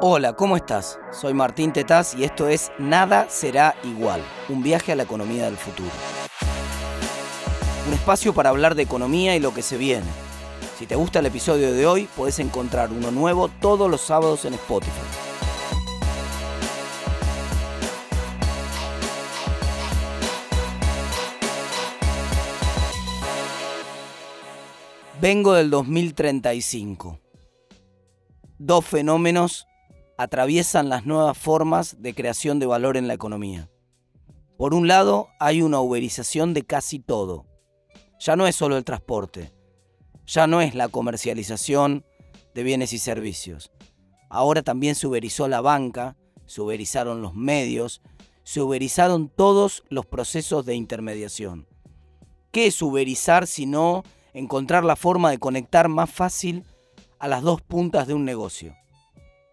Hola, ¿cómo estás? Soy Martín Tetaz y esto es Nada será igual, un viaje a la economía del futuro. Un espacio para hablar de economía y lo que se viene. Si te gusta el episodio de hoy, puedes encontrar uno nuevo todos los sábados en Spotify. Vengo del 2035. Dos fenómenos atraviesan las nuevas formas de creación de valor en la economía. Por un lado, hay una uberización de casi todo. Ya no es solo el transporte, ya no es la comercialización de bienes y servicios. Ahora también se uberizó la banca, se uberizaron los medios, se uberizaron todos los procesos de intermediación. ¿Qué es uberizar sino encontrar la forma de conectar más fácil a las dos puntas de un negocio?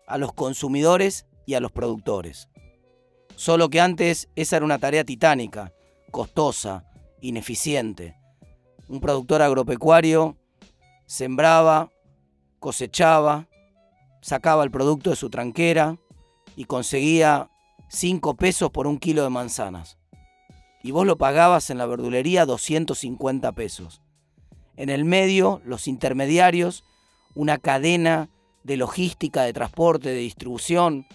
A los consumidores y a los productores. Solo que antes esa era una tarea titánica, costosa, ineficiente. Un productor agropecuario sembraba, cosechaba, sacaba el producto de su tranquera y conseguía 5 pesos por un kilo de manzanas. Y vos lo pagabas en la verdulería 250 pesos. En el medio, los intermediarios, una cadena de logística, de transporte, de distribución,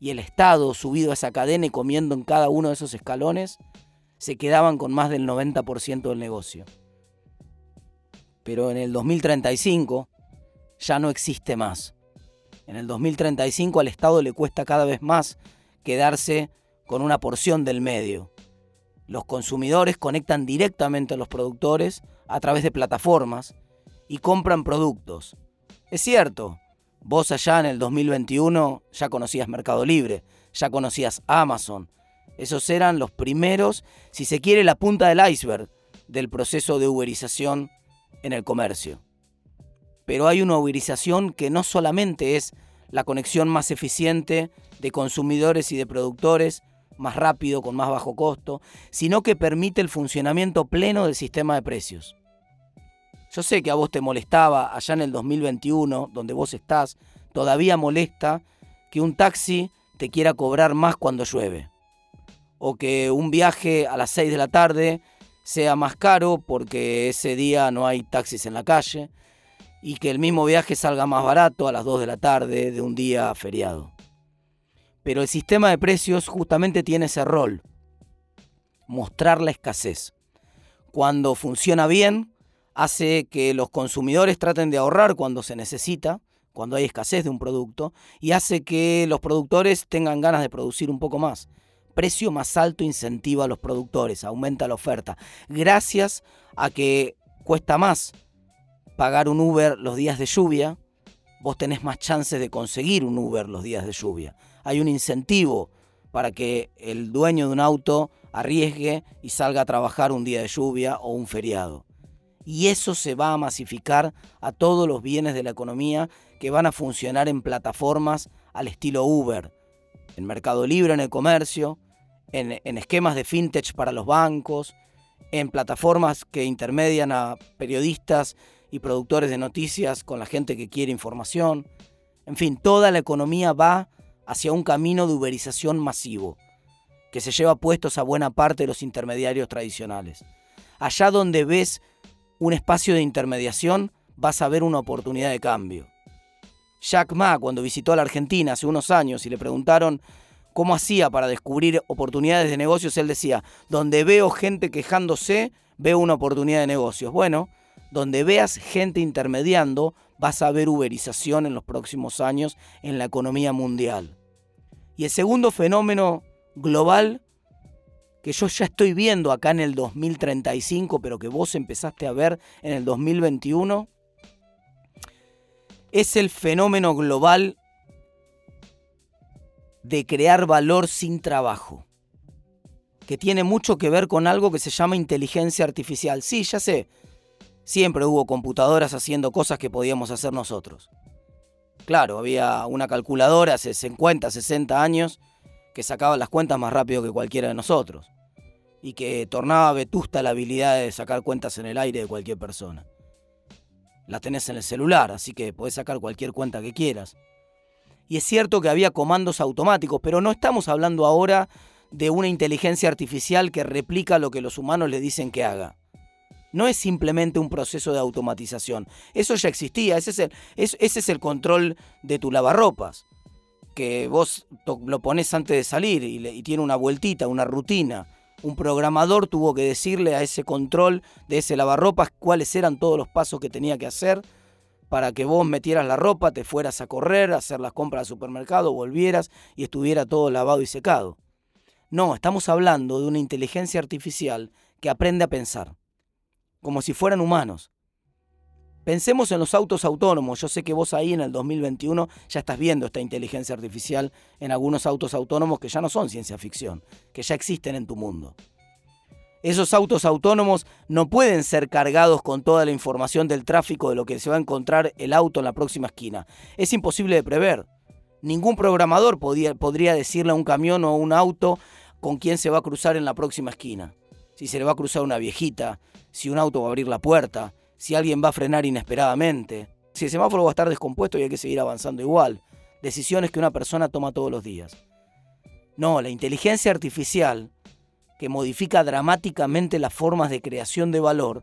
y el Estado subido a esa cadena y comiendo en cada uno de esos escalones, se quedaban con más del 90% del negocio. Pero en el 2035 ya no existe más. En el 2035 al Estado le cuesta cada vez más quedarse con una porción del medio. Los consumidores conectan directamente a los productores a través de plataformas y compran productos. Es cierto, Vos allá en el 2021 ya conocías Mercado Libre, ya conocías Amazon. Esos eran los primeros, si se quiere, la punta del iceberg del proceso de uberización en el comercio. Pero hay una uberización que no solamente es la conexión más eficiente de consumidores y de productores, más rápido, con más bajo costo, sino que permite el funcionamiento pleno del sistema de precios. Yo sé que a vos te molestaba allá en el 2021, donde vos estás, todavía molesta que un taxi te quiera cobrar más cuando llueve. O que un viaje a las 6 de la tarde sea más caro porque ese día no hay taxis en la calle. Y que el mismo viaje salga más barato a las 2 de la tarde de un día feriado. Pero el sistema de precios justamente tiene ese rol. Mostrar la escasez. Cuando funciona bien, hace que los consumidores traten de ahorrar cuando se necesita, cuando hay escasez de un producto, y hace que los productores tengan ganas de producir un poco más. Precio más alto incentiva a los productores, aumenta la oferta, gracias a que cuesta más pagar un Uber los días de lluvia, vos tenés más chances de conseguir un Uber los días de lluvia. Hay un incentivo para que el dueño de un auto arriesgue y salga a trabajar un día de lluvia o un feriado y eso se va a masificar a todos los bienes de la economía que van a funcionar en plataformas al estilo Uber, en Mercado Libre en el comercio, en, esquemas de fintech para los bancos, en plataformas que intermedian a periodistas y productores de noticias con la gente que quiere información. En fin, toda la economía va hacia un camino de uberización masivo, que se lleva puestos a buena parte de los intermediarios tradicionales. Allá donde ves un espacio de intermediación, vas a ver una oportunidad de cambio. Jack Ma, cuando visitó a la Argentina hace unos años y le preguntaron cómo hacía para descubrir oportunidades de negocios, él decía, donde veo gente quejándose, veo una oportunidad de negocios. Bueno, donde veas gente intermediando, vas a ver uberización en los próximos años en la economía mundial. Y el segundo fenómeno global que yo ya estoy viendo acá en el 2035, pero que vos empezaste a ver en el 2021, es el fenómeno global de crear valor sin trabajo, que tiene mucho que ver con algo que se llama inteligencia artificial. Sí, ya sé, siempre hubo computadoras haciendo cosas que podíamos hacer nosotros. Claro, había una calculadora hace 50, 60 años que sacaba las cuentas más rápido que cualquiera de nosotros y que tornaba vetusta la habilidad de sacar cuentas en el aire de cualquier persona. La tenés en el celular, así que podés sacar cualquier cuenta que quieras. Y es cierto que había comandos automáticos, pero no estamos hablando ahora de una inteligencia artificial que replica lo que los humanos le dicen que haga. No es simplemente un proceso de automatización. Eso ya existía. Ese es el, ese es el control de tu lavarropas. Que vos lo pones antes de salir y, y tiene una vueltita, una rutina. Un programador tuvo que decirle a ese control de ese lavarropas cuáles eran todos los pasos que tenía que hacer para que vos metieras la ropa, te fueras a correr, a hacer las compras al supermercado, volvieras y estuviera todo lavado y secado. No, estamos hablando de una inteligencia artificial que aprende a pensar como si fueran humanos. Pensemos en los autos autónomos. Yo sé que vos ahí en el 2021 ya estás viendo esta inteligencia artificial en algunos autos autónomos que ya no son ciencia ficción, que ya existen en tu mundo. Esos autos autónomos no pueden ser cargados con toda la información del tráfico de lo que se va a encontrar el auto en la próxima esquina. Es imposible de prever. Ningún programador podría decirle a un camión o a un auto con quién se va a cruzar en la próxima esquina. Si se le va a cruzar una viejita, si un auto va a abrir la puerta, si alguien va a frenar inesperadamente, si el semáforo va a estar descompuesto y hay que seguir avanzando igual. Decisiones que una persona toma todos los días. No, la inteligencia artificial, que modifica dramáticamente las formas de creación de valor,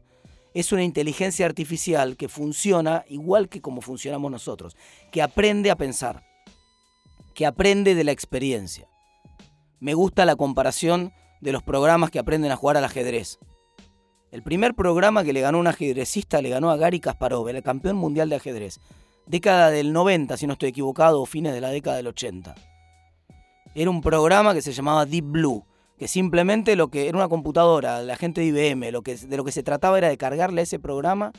es una inteligencia artificial que funciona igual que como funcionamos nosotros, que aprende a pensar, que aprende de la experiencia. Me gusta la comparación de los programas que aprenden a jugar al ajedrez. El primer programa que le ganó un ajedrecista le ganó a Gary Kasparov, el campeón mundial de ajedrez. Década del 90, si no estoy equivocado, o fines de la década del 80. Era un programa que se llamaba Deep Blue, que simplemente lo que era una computadora, la gente de IBM, de lo que se trataba era de cargarle a ese programa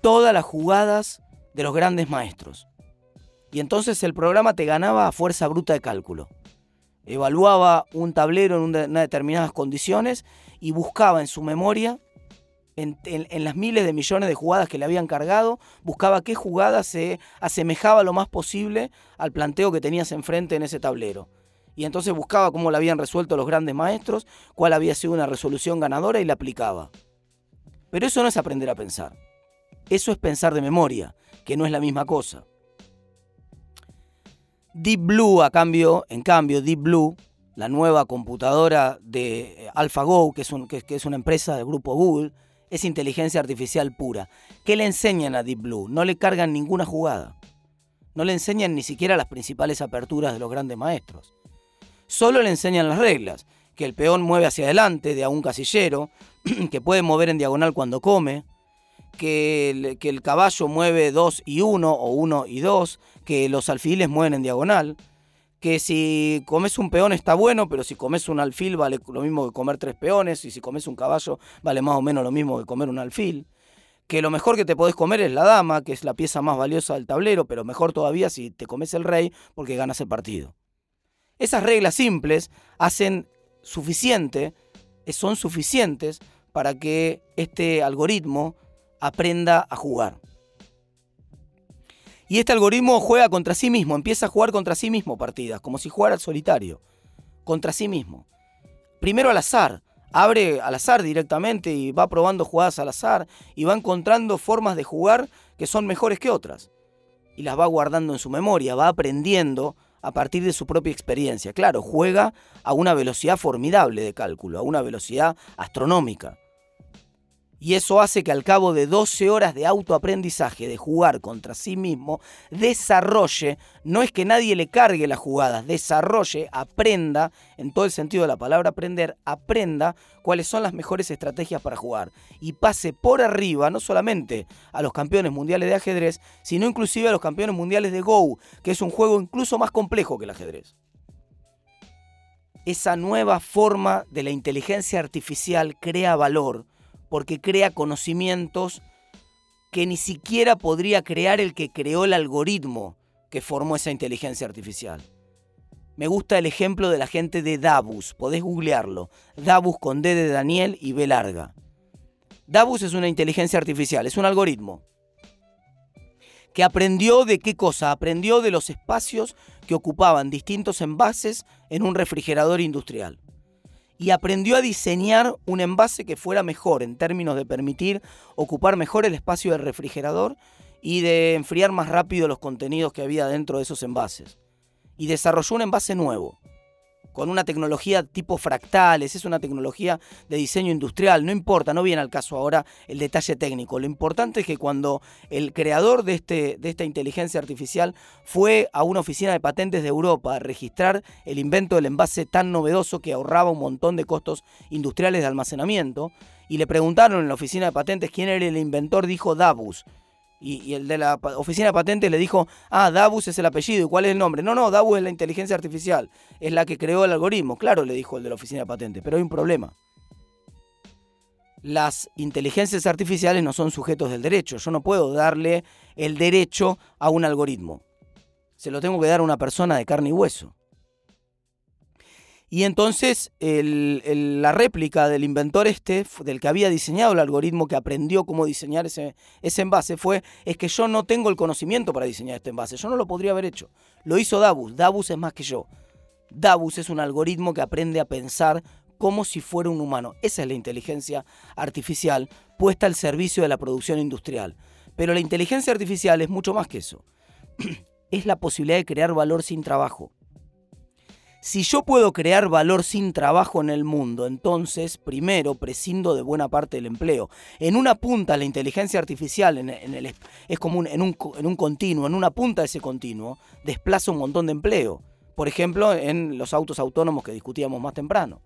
todas las jugadas de los grandes maestros. Y entonces el programa te ganaba a fuerza bruta de cálculo. Evaluaba un tablero en unas determinadas condiciones y buscaba en su memoria, en, las miles de millones de jugadas que le habían cargado, buscaba qué jugada se asemejaba lo más posible al planteo que tenías enfrente en ese tablero. Y entonces buscaba cómo la habían resuelto los grandes maestros, cuál había sido una resolución ganadora y la aplicaba. Pero eso no es aprender a pensar. Eso es pensar de memoria, que no es la misma cosa. Deep Blue, a cambio, en cambio, Deep Blue la nueva computadora de eh, AlphaGo, que es, que, es una empresa del grupo Google, es inteligencia artificial pura. ¿Qué le enseñan a Deep Blue? No le cargan ninguna jugada. No le enseñan ni siquiera las principales aperturas de los grandes maestros. Solo le enseñan las reglas, que el peón mueve hacia adelante de a un casillero, que puede mover en diagonal cuando come, que el, caballo mueve 2 y 1 o 1 y 2, que los alfiles mueven en diagonal, que si comes un peón está bueno, pero si comes un alfil vale lo mismo que comer tres peones, y si comes un caballo vale más o menos lo mismo que comer un alfil. Que lo mejor que te podés comer es la dama, que es la pieza más valiosa del tablero, pero mejor todavía si te comes el rey porque ganas el partido. Esas reglas simples hacen suficiente, son suficientes para que este algoritmo aprenda a jugar. Y este algoritmo juega contra sí mismo, empieza a jugar contra sí mismo partidas, como si jugara al solitario, contra sí mismo. Primero al azar, abre al azar directamente y va probando jugadas al azar y va encontrando formas de jugar que son mejores que otras. Y las va guardando en su memoria, va aprendiendo a partir de su propia experiencia. Claro, juega a una velocidad formidable de cálculo, a una velocidad astronómica. Y eso hace que al cabo de 12 horas de autoaprendizaje, de jugar contra sí mismo, desarrolle, no es que nadie le cargue las jugadas, desarrolle, aprenda, en todo el sentido de la palabra aprender, aprenda cuáles son las mejores estrategias para jugar. Y pase por arriba, no solamente a los campeones mundiales de ajedrez, sino inclusive a los campeones mundiales de Go, que es un juego incluso más complejo que el ajedrez. Esa nueva forma de la inteligencia artificial crea valor porque crea conocimientos que ni siquiera podría crear el que creó el algoritmo que formó esa inteligencia artificial. Me gusta el ejemplo de la gente de Davus, podés googlearlo. Davus con D de Daniel y B larga. Davus es una inteligencia artificial, es un algoritmo. Que aprendió de qué cosa? Aprendió de los espacios que ocupaban distintos envases en un refrigerador industrial y aprendió a diseñar un envase que fuera mejor en términos de permitir ocupar mejor el espacio del refrigerador y de enfriar más rápido los contenidos que había dentro de esos envases. Y desarrolló un envase nuevo, con una tecnología tipo fractales, es una tecnología de diseño industrial, no importa, no viene al caso ahora el detalle técnico, lo importante es que cuando el creador de, este, de esta inteligencia artificial fue a una oficina de patentes de Europa a registrar el invento del envase tan novedoso que ahorraba un montón de costos industriales de almacenamiento, y le preguntaron en la oficina de patentes quién era el inventor, dijo Davus, y, el de la oficina de patentes le dijo, ah, Davus es el apellido, ¿y cuál es el nombre? No, no, Davus es la inteligencia artificial, es la que creó el algoritmo. Claro, le dijo el de la oficina de patentes, pero hay un problema. Las inteligencias artificiales no son sujetos del derecho. Yo no puedo darle el derecho a un algoritmo. Se lo tengo que dar a una persona de carne y hueso. Y entonces la réplica del inventor este, del que había diseñado el algoritmo, que aprendió cómo diseñar ese, ese envase, fue, es que yo no tengo el conocimiento para diseñar este envase, yo no lo podría haber hecho. Lo hizo Davus, Davus es más que yo. Davus es un algoritmo que aprende a pensar como si fuera un humano. Esa es la inteligencia artificial puesta al servicio de la producción industrial. Pero la inteligencia artificial es mucho más que eso. es la posibilidad de crear valor sin trabajo. Si yo puedo crear valor sin trabajo en el mundo, entonces, primero, prescindo de buena parte del empleo. En una punta, la inteligencia artificial en, el, es como en, un, en un continuo, en una punta de ese continuo, desplaza un montón de empleo. Por ejemplo, en los autos autónomos que discutíamos más temprano.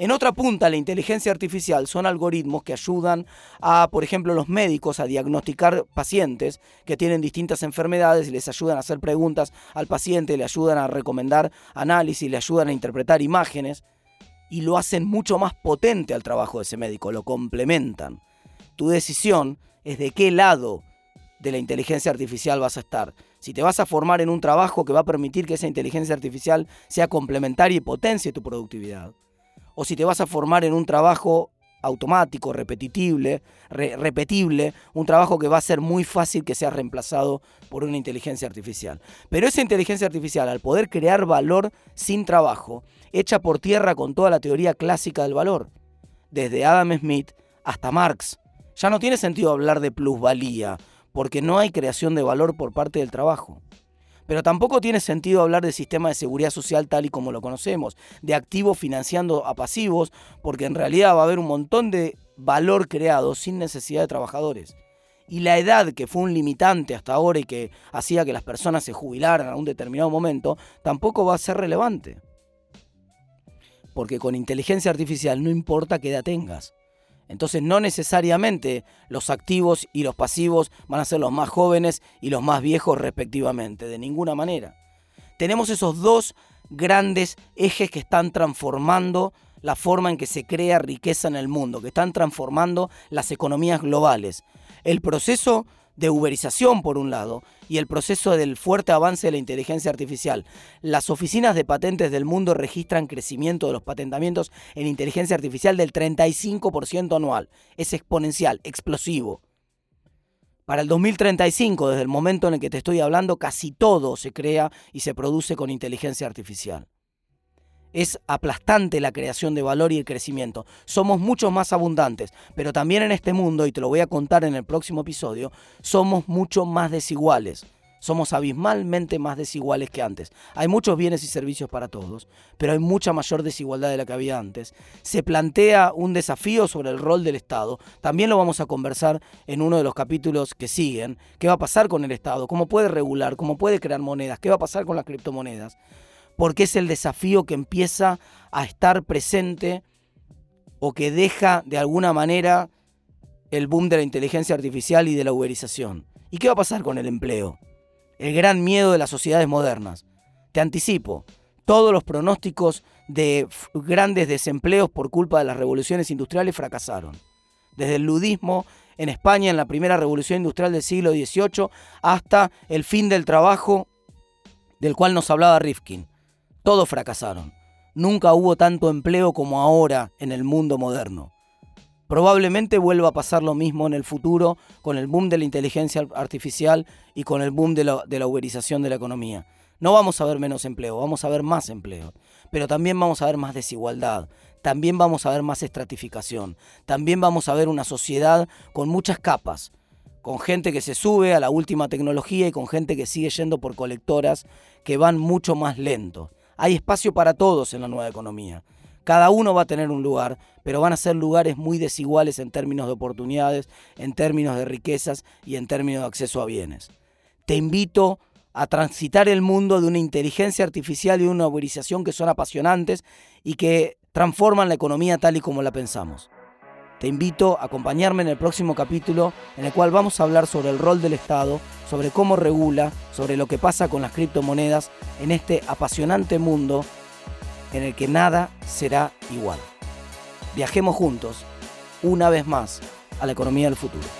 En otra punta, la inteligencia artificial son algoritmos que ayudan a, por ejemplo, los médicos a diagnosticar pacientes que tienen distintas enfermedades y les ayudan a hacer preguntas al paciente, le ayudan a recomendar análisis, le ayudan a interpretar imágenes y lo hacen mucho más potente al trabajo de ese médico, lo complementan. Tu decisión es de qué lado de la inteligencia artificial vas a estar. Si te vas a formar en un trabajo que va a permitir que esa inteligencia artificial sea complementaria y potencie tu productividad o si te vas a formar en un trabajo automático, repetitible, repetible, un trabajo que va a ser muy fácil que sea reemplazado por una inteligencia artificial. Pero esa inteligencia artificial, al poder crear valor sin trabajo, echa por tierra con toda la teoría clásica del valor, desde Adam Smith hasta Marx. Ya no tiene sentido hablar de plusvalía, porque no hay creación de valor por parte del trabajo. Pero tampoco tiene sentido hablar de sistema de seguridad social tal y como lo conocemos, de activos financiando a pasivos, porque en realidad va a haber un montón de valor creado sin necesidad de trabajadores. Y la edad, que fue un limitante hasta ahora y que hacía que las personas se jubilaran a un determinado momento, tampoco va a ser relevante. Porque con inteligencia artificial no importa qué edad tengas. Entonces no necesariamente los activos y los pasivos van a ser los más jóvenes y los más viejos respectivamente, de ninguna manera. Tenemos esos dos grandes ejes que están transformando la forma en que se crea riqueza en el mundo, que están transformando las economías globales. El proceso de uberización por un lado y el proceso del fuerte avance de la inteligencia artificial. Las oficinas de patentes del mundo registran crecimiento de los patentamientos en inteligencia artificial del 35% anual. Es exponencial, explosivo. Para el 2035, desde el momento en el que te estoy hablando, casi todo se crea y se produce con inteligencia artificial. Es aplastante la creación de valor y el crecimiento. Somos mucho más abundantes, pero también en este mundo, y te lo voy a contar en el próximo episodio, somos mucho más desiguales. Somos abismalmente más desiguales que antes. Hay muchos bienes y servicios para todos, pero hay mucha mayor desigualdad de la que había antes. Se plantea un desafío sobre el rol del Estado. También lo vamos a conversar en uno de los capítulos que siguen. ¿Qué va a pasar con el Estado? ¿Cómo puede regular? ¿Cómo puede crear monedas? ¿Qué va a pasar con las criptomonedas? Porque es el desafío que empieza a estar presente o que deja de alguna manera el boom de la inteligencia artificial y de la uberización. ¿Y qué va a pasar con el empleo? El gran miedo de las sociedades modernas. Te anticipo, todos los pronósticos de grandes desempleos por culpa de las revoluciones industriales fracasaron. Desde el ludismo en España en la primera revolución industrial del siglo XVIII hasta el fin del trabajo del cual nos hablaba Rifkin. Todos fracasaron. Nunca hubo tanto empleo como ahora en el mundo moderno. Probablemente vuelva a pasar lo mismo en el futuro con el boom de la inteligencia artificial y con el boom de la, uberización de la economía. No vamos a ver menos empleo, vamos a ver más empleo. Pero también vamos a ver más desigualdad, también vamos a ver más estratificación, también vamos a ver una sociedad con muchas capas, con gente que se sube a la última tecnología y con gente que sigue yendo por colectoras que van mucho más lento. Hay espacio para todos en la nueva economía. Cada uno va a tener un lugar, pero van a ser lugares muy desiguales en términos de oportunidades, en términos de riquezas y en términos de acceso a bienes. Te invito a transitar el mundo de una inteligencia artificial y una uberización que son apasionantes y que transforman la economía tal y como la pensamos. Te invito a acompañarme en el próximo capítulo en el cual vamos a hablar sobre el rol del Estado, sobre cómo regula, sobre lo que pasa con las criptomonedas en este apasionante mundo en el que nada será igual. Viajemos juntos, una vez más, a la economía del futuro.